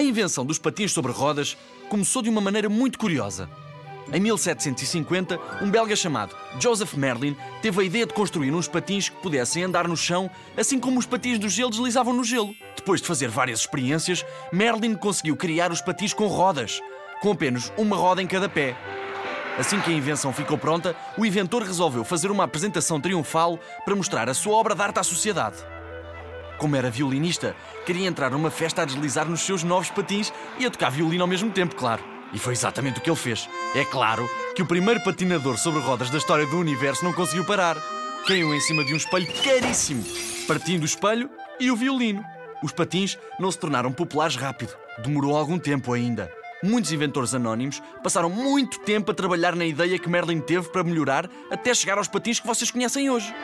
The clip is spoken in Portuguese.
A invenção dos patins sobre rodas começou de uma maneira muito curiosa. Em 1750, um belga chamado Joseph Merlin teve a ideia de construir uns patins que pudessem andar no chão, assim como os patins do gelo deslizavam no gelo. Depois de fazer várias experiências, Merlin conseguiu criar os patins com rodas, com apenas uma roda em cada pé. Assim que a invenção ficou pronta, o inventor resolveu fazer uma apresentação triunfal para mostrar a sua obra de arte à sociedade. Como era violinista, queria entrar numa festa a deslizar nos seus novos patins e a tocar violino ao mesmo tempo, claro. E foi exatamente o que ele fez. É claro que o primeiro patinador sobre rodas da história do universo não conseguiu parar. Caiu em cima de um espelho caríssimo, partindo o espelho e o violino. Os patins não se tornaram populares rápido. Demorou algum tempo ainda. Muitos inventores anónimos passaram muito tempo a trabalhar na ideia que Merlin teve para melhorar até chegar aos patins que vocês conhecem hoje.